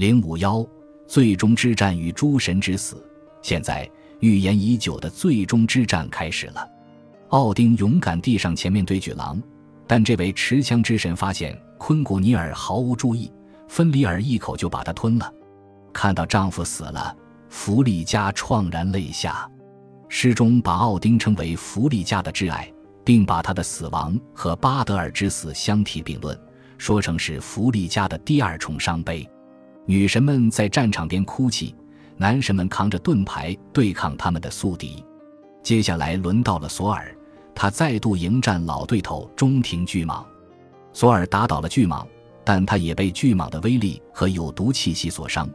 零五幺，最终之战与诸神之死。现在，预言已久的最终之战开始了。奥丁勇敢地上前面对巨狼，但这位持枪之神发现昆古尼尔毫无注意，芬里尔一口就把他吞了。看到丈夫死了，弗利嘉怆然泪下。诗中把奥丁称为弗利嘉的挚爱，并把他的死亡和巴德尔之死相提并论，说成是弗利嘉的第二重伤悲。女神们在战场边哭泣，男神们扛着盾牌对抗他们的宿敌。接下来轮到了索尔。他再度迎战老对头中庭巨蟒，索尔打倒了巨蟒，但他也被巨蟒的威力和有毒气息所伤，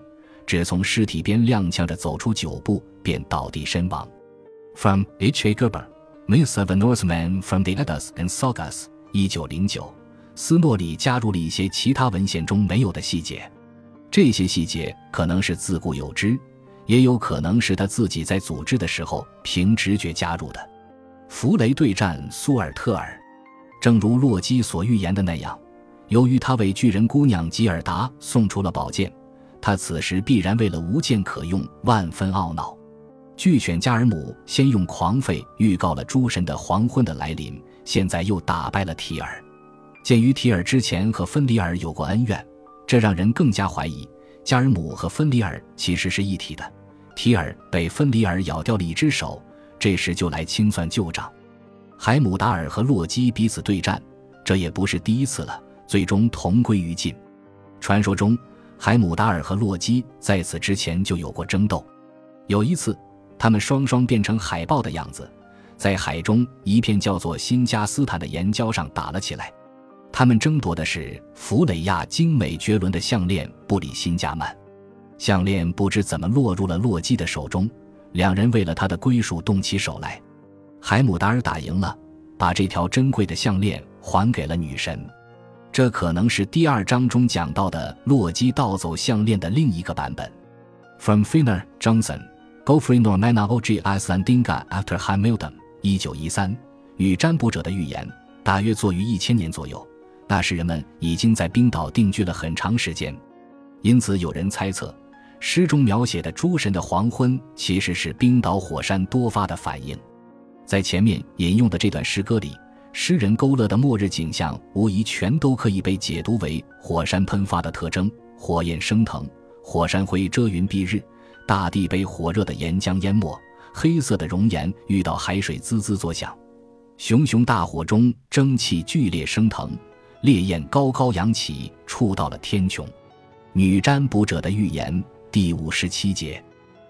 只从尸体边踉跄着走出九步，便倒地身亡。From H. A. Gerber, Myths of a Norseman from the Eddas and Sagas，一九零九。斯诺里加入了一些其他文献中没有的细节，这些细节可能是自古有之，也有可能是他自己在组织的时候凭直觉加入的。弗雷对战苏尔特尔，正如洛基所预言的那样，由于他为巨人姑娘吉尔达送出了宝剑，他此时必然为了无剑可用，万分懊恼。巨犬加尔姆先用狂吠预告了诸神的黄昏的来临，现在又打败了提尔。鉴于提尔之前和芬里尔有过恩怨，这让人更加怀疑加尔姆和芬里尔其实是一体的。提尔被芬里尔咬掉了一只手。这时就来清算旧账，海姆达尔和洛基彼此对战，这也不是第一次了，最终同归于尽。传说中，海姆达尔和洛基在此之前就有过争斗，有一次，他们双双变成海豹的样子，在海中一片叫做辛加斯坦的岩礁上打了起来。他们争夺的是弗雷亚精美绝伦的项链布里辛加曼，项链不知怎么落入了洛基的手中。两人为了他的归属动起手来，海姆达尔打赢了，把这条珍贵的项链还给了女神。这可能是第二章中讲到的洛基盗走项链的另一个版本。From Finner Johnson, Geoffrey Normanna O G S Landinga After Hamilton，一九一三。与占卜者的预言大约作于一千年左右，那时人们已经在冰岛定居了很长时间，因此有人猜测。诗中描写的诸神的黄昏，其实是冰岛火山多发的反应。在前面引用的这段诗歌里，诗人勾勒的末日景象，无疑全都可以被解读为火山喷发的特征：火焰升腾，火山灰遮云蔽日，大地被火热的岩浆淹没，黑色的熔岩遇到海水滋滋作响，熊熊大火中蒸汽剧烈升腾，烈焰高高扬起，触到了天穹。女占卜者的预言。第五十七节，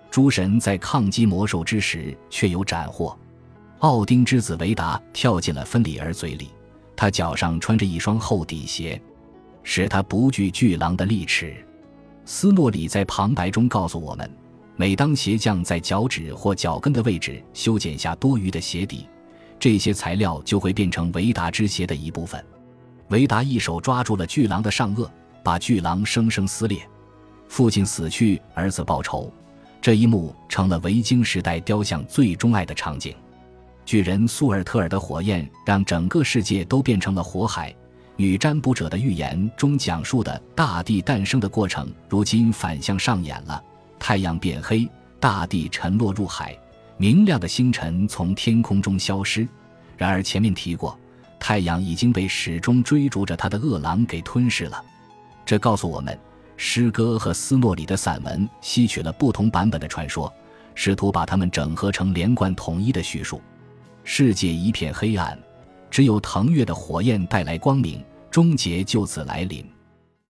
诸神在抗击魔兽之时，却有斩获。奥丁之子维达跳进了芬里尔嘴里，他脚上穿着一双厚底鞋，使他不惧巨狼的利齿。斯诺里在旁白中告诉我们，每当鞋匠在脚趾或脚跟的位置修剪下多余的鞋底，这些材料就会变成维达之鞋的一部分。维达一手抓住了巨狼的上颚，把巨狼生生撕裂。父亲死去，儿子报仇，这一幕成了维京时代雕像最钟爱的场景。巨人苏尔特尔的火焰让整个世界都变成了火海。女占卜者的预言中讲述的大地诞生的过程，如今反向上演了。太阳变黑，大地沉落入海，明亮的星辰从天空中消失。然而前面提过，太阳已经被始终追逐着他的恶狼给吞噬了。这告诉我们。诗歌和斯诺里的散文吸取了不同版本的传说，试图把它们整合成连贯统一的叙述。世界一片黑暗，只有腾跃的火焰带来光明，终结就此来临。